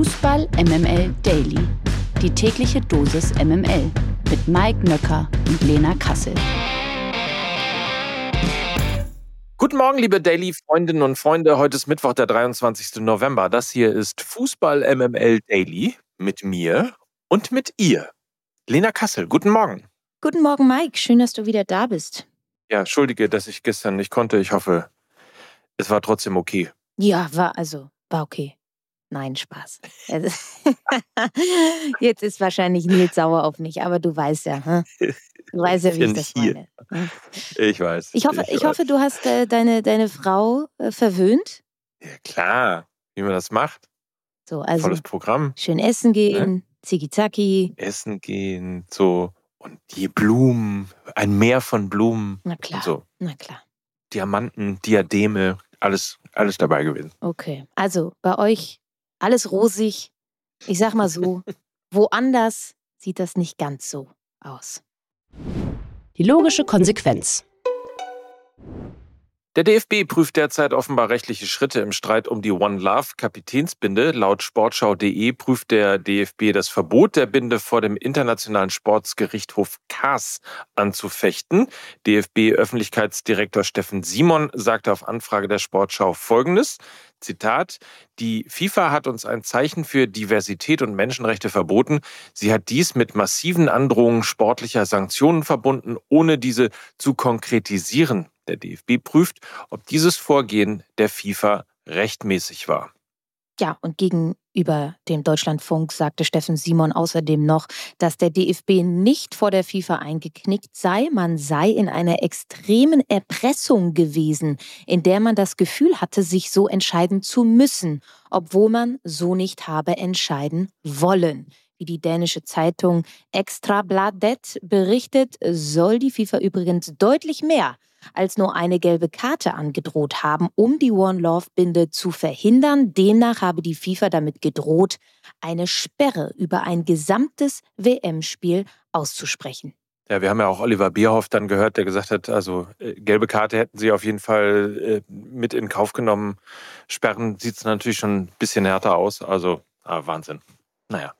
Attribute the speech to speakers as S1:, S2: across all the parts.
S1: Fußball MML Daily. Die tägliche Dosis MML mit Mike Nöcker und Lena Kassel.
S2: Guten Morgen, liebe Daily-Freundinnen und Freunde. Heute ist Mittwoch, der 23. November. Das hier ist Fußball MML Daily mit mir und mit ihr. Lena Kassel, guten Morgen.
S3: Guten Morgen, Mike. Schön, dass du wieder da bist.
S2: Ja, entschuldige, dass ich gestern nicht konnte. Ich hoffe, es war trotzdem okay.
S3: Ja, war also, war okay. Nein, Spaß. Also, Jetzt ist wahrscheinlich Nils sauer auf mich, aber du weißt ja, hm? du weißt ja, wie ich das
S2: hier.
S3: meine. hm?
S2: Ich weiß.
S3: Ich hoffe, ich
S2: weiß.
S3: hoffe, du hast äh, deine, deine Frau äh, verwöhnt.
S2: Ja, klar, wie man das macht.
S3: So, also
S2: Volles Programm.
S3: schön essen gehen, ziki-zaki.
S2: Essen gehen, so. Und die Blumen, ein Meer von Blumen.
S3: Na klar,
S2: so.
S3: na klar.
S2: Diamanten, Diademe, alles, alles dabei gewesen.
S3: Okay. Also bei euch alles rosig. Ich sag mal so, woanders sieht das nicht ganz so aus.
S1: Die logische Konsequenz.
S2: Der DFB prüft derzeit offenbar rechtliche Schritte im Streit um die One Love Kapitänsbinde. Laut Sportschau.de prüft der DFB das Verbot der Binde vor dem Internationalen Sportsgerichtshof CAS anzufechten. DFB-Öffentlichkeitsdirektor Steffen Simon sagte auf Anfrage der Sportschau Folgendes. Zitat, die FIFA hat uns ein Zeichen für Diversität und Menschenrechte verboten. Sie hat dies mit massiven Androhungen sportlicher Sanktionen verbunden, ohne diese zu konkretisieren. Der DFB prüft, ob dieses Vorgehen der FIFA rechtmäßig war.
S3: Ja, und gegenüber dem Deutschlandfunk sagte Steffen Simon außerdem noch, dass der DFB nicht vor der FIFA eingeknickt sei, man sei in einer extremen Erpressung gewesen, in der man das Gefühl hatte, sich so entscheiden zu müssen, obwohl man so nicht habe entscheiden wollen. Wie die dänische Zeitung Extrabladet berichtet, soll die FIFA übrigens deutlich mehr als nur eine gelbe Karte angedroht haben, um die One Love Binde zu verhindern. Demnach habe die FIFA damit gedroht, eine Sperre über ein gesamtes WM-Spiel auszusprechen.
S2: Ja, wir haben ja auch Oliver Bierhoff dann gehört, der gesagt hat, also äh, gelbe Karte hätten sie auf jeden Fall äh, mit in Kauf genommen. Sperren sieht es natürlich schon ein bisschen härter aus. Also ah, Wahnsinn. Naja.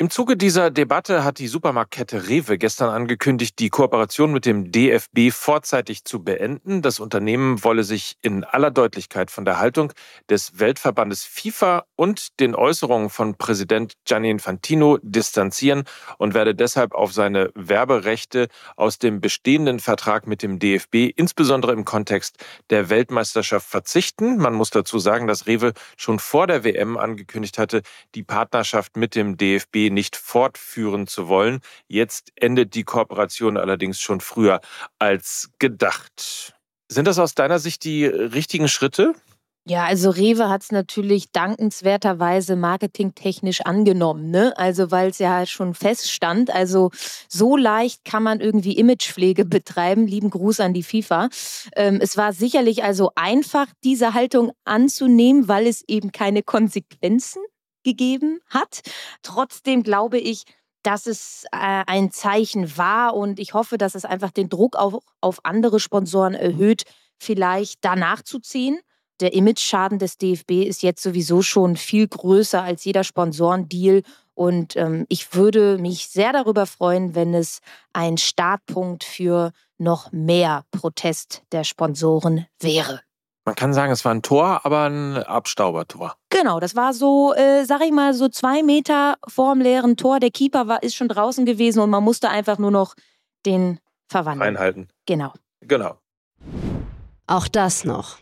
S2: Im Zuge dieser Debatte hat die Supermarktkette Rewe gestern angekündigt, die Kooperation mit dem DFB vorzeitig zu beenden. Das Unternehmen wolle sich in aller Deutlichkeit von der Haltung des Weltverbandes FIFA und den Äußerungen von Präsident Gianni Infantino distanzieren und werde deshalb auf seine Werberechte aus dem bestehenden Vertrag mit dem DFB, insbesondere im Kontext der Weltmeisterschaft, verzichten. Man muss dazu sagen, dass Rewe schon vor der WM angekündigt hatte, die Partnerschaft mit dem DFB nicht fortführen zu wollen. Jetzt endet die Kooperation allerdings schon früher als gedacht. Sind das aus deiner Sicht die richtigen Schritte?
S3: Ja, also Rewe hat es natürlich dankenswerterweise marketingtechnisch angenommen, ne? Also weil es ja schon feststand. Also so leicht kann man irgendwie Imagepflege betreiben. Lieben Gruß an die FIFA. Ähm, es war sicherlich also einfach, diese Haltung anzunehmen, weil es eben keine Konsequenzen gegeben hat. Trotzdem glaube ich, dass es äh, ein Zeichen war und ich hoffe, dass es einfach den Druck auf, auf andere Sponsoren erhöht, vielleicht danach zu ziehen. Der Imageschaden des DFB ist jetzt sowieso schon viel größer als jeder Sponsorendeal. Und ähm, ich würde mich sehr darüber freuen, wenn es ein Startpunkt für noch mehr Protest der Sponsoren wäre.
S2: Man kann sagen, es war ein Tor, aber ein Abstaubertor.
S3: Genau, das war so, äh, sag ich mal, so zwei Meter vorm leeren Tor. Der Keeper war, ist schon draußen gewesen und man musste einfach nur noch den verwandeln.
S2: Reinhalten.
S3: Genau.
S2: Genau.
S1: Auch das noch.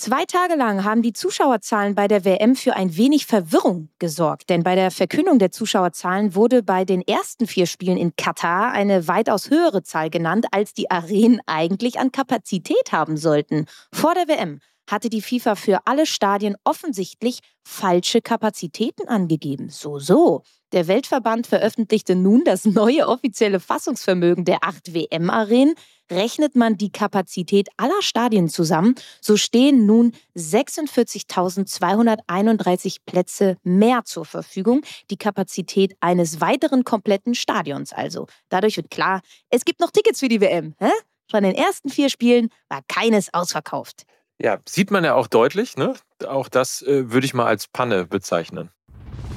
S3: Zwei Tage lang haben die Zuschauerzahlen bei der WM für ein wenig Verwirrung gesorgt, denn bei der Verkündung der Zuschauerzahlen wurde bei den ersten vier Spielen in Katar eine weitaus höhere Zahl genannt, als die Arenen eigentlich an Kapazität haben sollten. Vor der WM hatte die FIFA für alle Stadien offensichtlich falsche Kapazitäten angegeben. So, so. Der Weltverband veröffentlichte nun das neue offizielle Fassungsvermögen der acht WM-Arenen. Rechnet man die Kapazität aller Stadien zusammen, so stehen nun 46.231 Plätze mehr zur Verfügung. Die Kapazität eines weiteren kompletten Stadions also. Dadurch wird klar, es gibt noch Tickets für die WM. Hä? Von den ersten vier Spielen war keines ausverkauft.
S2: Ja, sieht man ja auch deutlich. Ne? Auch das äh, würde ich mal als Panne bezeichnen.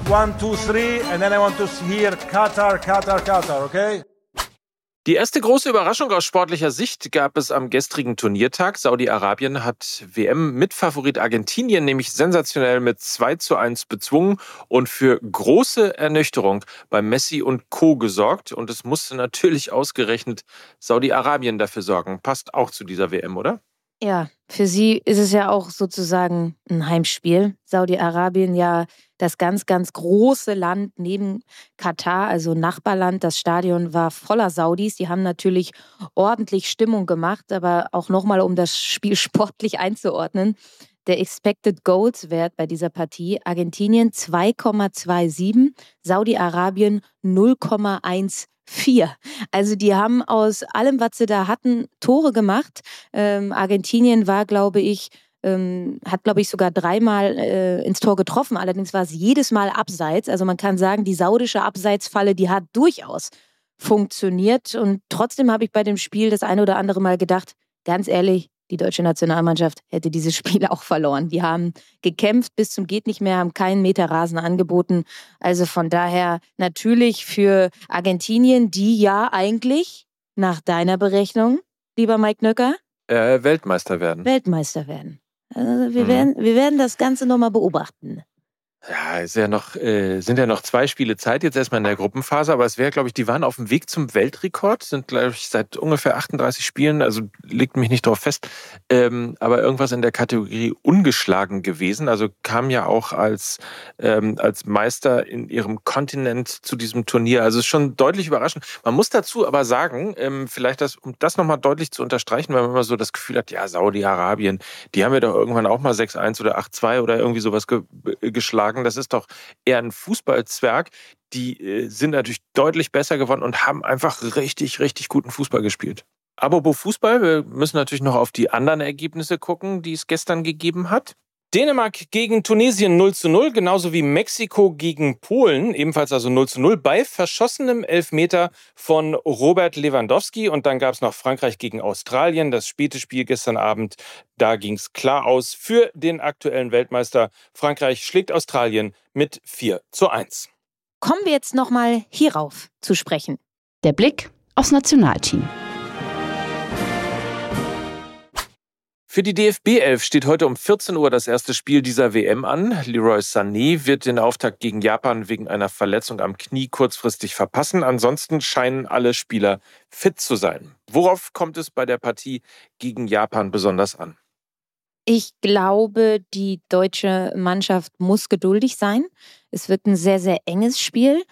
S4: One, two, three, and then I want to hear Qatar, Qatar, Qatar, okay?
S2: Die erste große Überraschung aus sportlicher Sicht gab es am gestrigen Turniertag. Saudi-Arabien hat WM-Mitfavorit Argentinien nämlich sensationell mit 2 zu 1 bezwungen und für große Ernüchterung bei Messi und Co. gesorgt. Und es musste natürlich ausgerechnet Saudi-Arabien dafür sorgen. Passt auch zu dieser WM, oder?
S3: Ja, für sie ist es ja auch sozusagen ein Heimspiel. Saudi-Arabien ja das ganz, ganz große Land neben Katar, also Nachbarland. Das Stadion war voller Saudis. Die haben natürlich ordentlich Stimmung gemacht, aber auch nochmal, um das Spiel sportlich einzuordnen. Der Expected Goals Wert bei dieser Partie Argentinien 2,27, Saudi-Arabien 0,1 vier. Also die haben aus allem, was sie da hatten, Tore gemacht. Ähm, Argentinien war, glaube ich, ähm, hat, glaube ich, sogar dreimal äh, ins Tor getroffen. Allerdings war es jedes Mal abseits. Also man kann sagen, die saudische Abseitsfalle, die hat durchaus funktioniert. Und trotzdem habe ich bei dem Spiel das eine oder andere Mal gedacht, ganz ehrlich, die deutsche Nationalmannschaft hätte dieses Spiel auch verloren. Die haben gekämpft bis zum geht nicht mehr, haben keinen Meter Rasen angeboten. Also von daher natürlich für Argentinien, die ja eigentlich nach deiner Berechnung, lieber Mike Nöcker,
S2: äh, Weltmeister werden.
S3: Weltmeister werden. Also wir, mhm. werden, wir werden das Ganze nochmal beobachten.
S2: Ja, ist ja noch, äh, sind ja noch zwei Spiele Zeit, jetzt erstmal in der Gruppenphase, aber es wäre, glaube ich, die waren auf dem Weg zum Weltrekord, sind, glaube ich, seit ungefähr 38 Spielen, also legt mich nicht drauf fest, ähm, aber irgendwas in der Kategorie ungeschlagen gewesen. Also kam ja auch als, ähm, als Meister in ihrem Kontinent zu diesem Turnier. Also ist schon deutlich überraschend. Man muss dazu aber sagen, ähm, vielleicht das, um das nochmal deutlich zu unterstreichen, weil man immer so das Gefühl hat, ja, Saudi-Arabien, die haben ja doch irgendwann auch mal 6-1 oder 8-2 oder irgendwie sowas ge geschlagen sagen, das ist doch eher ein Fußballzwerg. Die äh, sind natürlich deutlich besser geworden und haben einfach richtig, richtig guten Fußball gespielt. Apropos Fußball, wir müssen natürlich noch auf die anderen Ergebnisse gucken, die es gestern gegeben hat. Dänemark gegen Tunesien 0 zu 0, genauso wie Mexiko gegen Polen, ebenfalls also 0 zu 0, bei verschossenem Elfmeter von Robert Lewandowski. Und dann gab es noch Frankreich gegen Australien, das späte Spiel gestern Abend. Da ging es klar aus für den aktuellen Weltmeister. Frankreich schlägt Australien mit 4 zu 1.
S3: Kommen wir jetzt nochmal hierauf zu sprechen.
S1: Der Blick aufs Nationalteam.
S2: Für die DFB 11 steht heute um 14 Uhr das erste Spiel dieser WM an. Leroy Sané wird den Auftakt gegen Japan wegen einer Verletzung am Knie kurzfristig verpassen. Ansonsten scheinen alle Spieler fit zu sein. Worauf kommt es bei der Partie gegen Japan besonders an?
S3: Ich glaube, die deutsche Mannschaft muss geduldig sein. Es wird ein sehr, sehr enges Spiel.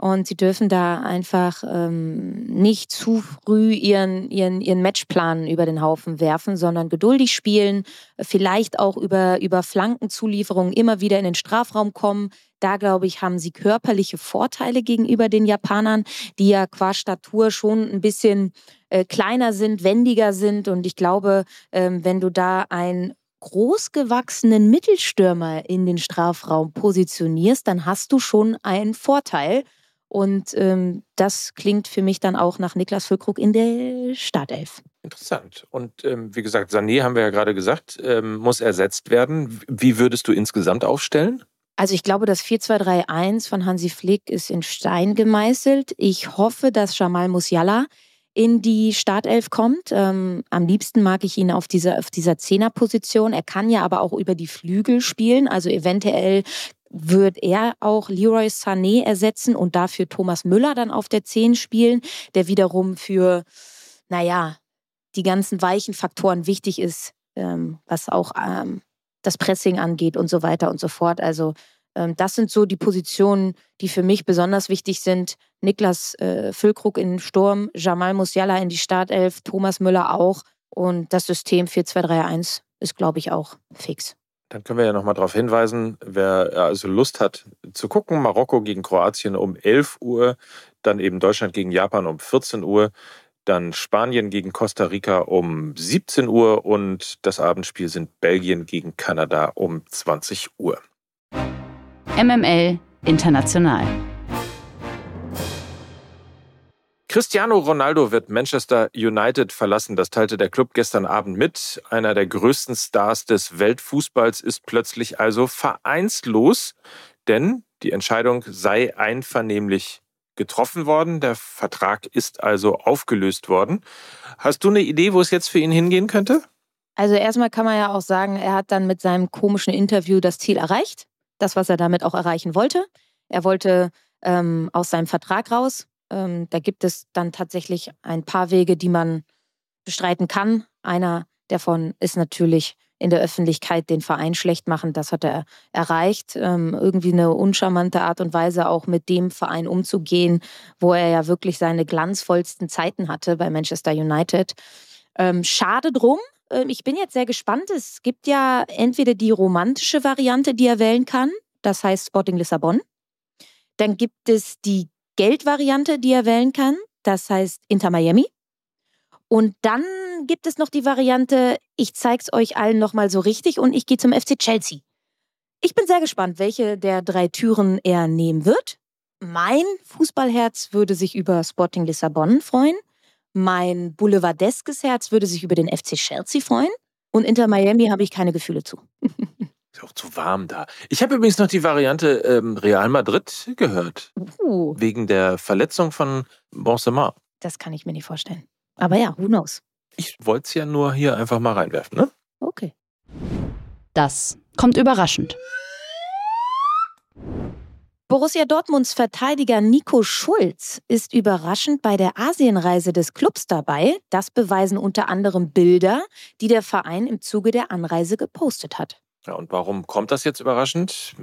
S3: Und sie dürfen da einfach ähm, nicht zu früh ihren, ihren, ihren Matchplan über den Haufen werfen, sondern geduldig spielen, vielleicht auch über, über Flankenzulieferungen immer wieder in den Strafraum kommen. Da, glaube ich, haben sie körperliche Vorteile gegenüber den Japanern, die ja qua Statur schon ein bisschen äh, kleiner sind, wendiger sind. Und ich glaube, ähm, wenn du da ein großgewachsenen Mittelstürmer in den Strafraum positionierst, dann hast du schon einen Vorteil. Und ähm, das klingt für mich dann auch nach Niklas Füllkrug in der Startelf.
S2: Interessant. Und ähm, wie gesagt, Sané haben wir ja gerade gesagt, ähm, muss ersetzt werden. Wie würdest du insgesamt aufstellen?
S3: Also ich glaube, das 4-2-3-1 von Hansi Flick ist in Stein gemeißelt. Ich hoffe, dass Jamal Musiala in die Startelf kommt. Ähm, am liebsten mag ich ihn auf dieser, auf dieser Zehnerposition. Er kann ja aber auch über die Flügel spielen. Also eventuell wird er auch Leroy Sané ersetzen und dafür Thomas Müller dann auf der 10 spielen, der wiederum für, naja, die ganzen weichen Faktoren wichtig ist, ähm, was auch ähm, das Pressing angeht und so weiter und so fort. Also ähm, das sind so die Positionen, die für mich besonders wichtig sind. Niklas äh, Füllkrug in den Sturm, Jamal Musiala in die Startelf, Thomas Müller auch. Und das System 4-2-3-1 ist, glaube ich, auch fix.
S2: Dann können wir ja nochmal darauf hinweisen, wer also Lust hat zu gucken, Marokko gegen Kroatien um 11 Uhr, dann eben Deutschland gegen Japan um 14 Uhr, dann Spanien gegen Costa Rica um 17 Uhr und das Abendspiel sind Belgien gegen Kanada um 20 Uhr.
S1: MML International.
S2: Cristiano Ronaldo wird Manchester United verlassen. Das teilte der Club gestern Abend mit. Einer der größten Stars des Weltfußballs ist plötzlich also vereinslos, denn die Entscheidung sei einvernehmlich getroffen worden. Der Vertrag ist also aufgelöst worden. Hast du eine Idee, wo es jetzt für ihn hingehen könnte?
S3: Also erstmal kann man ja auch sagen, er hat dann mit seinem komischen Interview das Ziel erreicht. Das, was er damit auch erreichen wollte. Er wollte ähm, aus seinem Vertrag raus. Ähm, da gibt es dann tatsächlich ein paar Wege, die man bestreiten kann. Einer davon ist natürlich in der Öffentlichkeit den Verein schlecht machen. Das hat er erreicht. Ähm, irgendwie eine uncharmante Art und Weise auch mit dem Verein umzugehen, wo er ja wirklich seine glanzvollsten Zeiten hatte bei Manchester United. Ähm, schade drum. Ähm, ich bin jetzt sehr gespannt. Es gibt ja entweder die romantische Variante, die er wählen kann. Das heißt Sporting Lissabon. Dann gibt es die Geldvariante, die er wählen kann. Das heißt Inter Miami. Und dann gibt es noch die Variante, ich zeige es euch allen nochmal so richtig und ich gehe zum FC Chelsea. Ich bin sehr gespannt, welche der drei Türen er nehmen wird. Mein Fußballherz würde sich über Sporting Lissabon freuen. Mein boulevardeskes Herz würde sich über den FC Chelsea freuen. Und Inter Miami habe ich keine Gefühle zu.
S2: Ist auch zu warm da. Ich habe übrigens noch die Variante ähm, Real Madrid gehört.
S3: Uh.
S2: Wegen der Verletzung von Benzema.
S3: Das kann ich mir nicht vorstellen. Aber ja, who knows?
S2: Ich wollte es ja nur hier einfach mal reinwerfen, ne?
S3: Okay.
S1: Das kommt überraschend.
S3: Borussia Dortmunds Verteidiger Nico Schulz ist überraschend bei der Asienreise des Clubs dabei. Das beweisen unter anderem Bilder, die der Verein im Zuge der Anreise gepostet hat.
S2: Ja, und warum kommt das jetzt überraschend?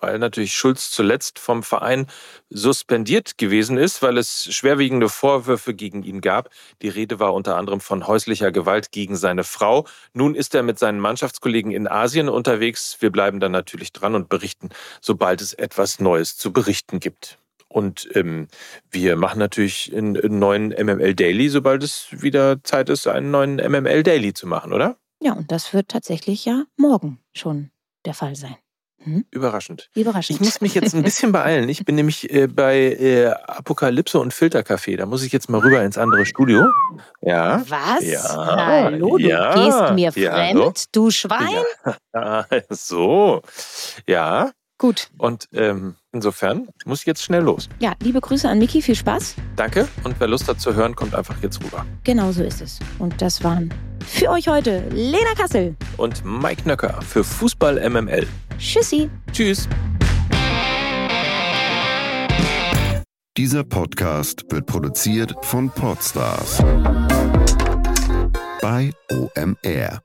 S2: Weil natürlich Schulz zuletzt vom Verein suspendiert gewesen ist, weil es schwerwiegende Vorwürfe gegen ihn gab. Die Rede war unter anderem von häuslicher Gewalt gegen seine Frau. Nun ist er mit seinen Mannschaftskollegen in Asien unterwegs. Wir bleiben dann natürlich dran und berichten, sobald es etwas Neues zu berichten gibt. Und ähm, wir machen natürlich einen, einen neuen MML Daily, sobald es wieder Zeit ist, einen neuen MML Daily zu machen, oder?
S3: Ja, und das wird tatsächlich ja morgen schon der Fall sein. Hm?
S2: Überraschend.
S3: Überraschend.
S2: Ich muss mich jetzt ein bisschen beeilen. Ich bin nämlich äh, bei äh, Apokalypse und Filtercafé. Da muss ich jetzt mal rüber ins andere Studio. Ja.
S3: Was?
S2: Ja,
S3: Hallo, du
S2: ja,
S3: gehst mir
S2: ja,
S3: fremd,
S2: so.
S3: du Schwein?
S2: Ja, so. Ja.
S3: Gut.
S2: Und ähm, insofern muss ich jetzt schnell los.
S3: Ja, liebe Grüße an Niki, viel Spaß.
S2: Danke. Und wer Lust hat zu hören, kommt einfach jetzt rüber.
S3: Genau so ist es. Und das waren für euch heute Lena Kassel.
S2: Und Mike Nöcker für Fußball MML.
S3: Tschüssi.
S2: Tschüss.
S5: Dieser Podcast wird produziert von Podstars bei OMR.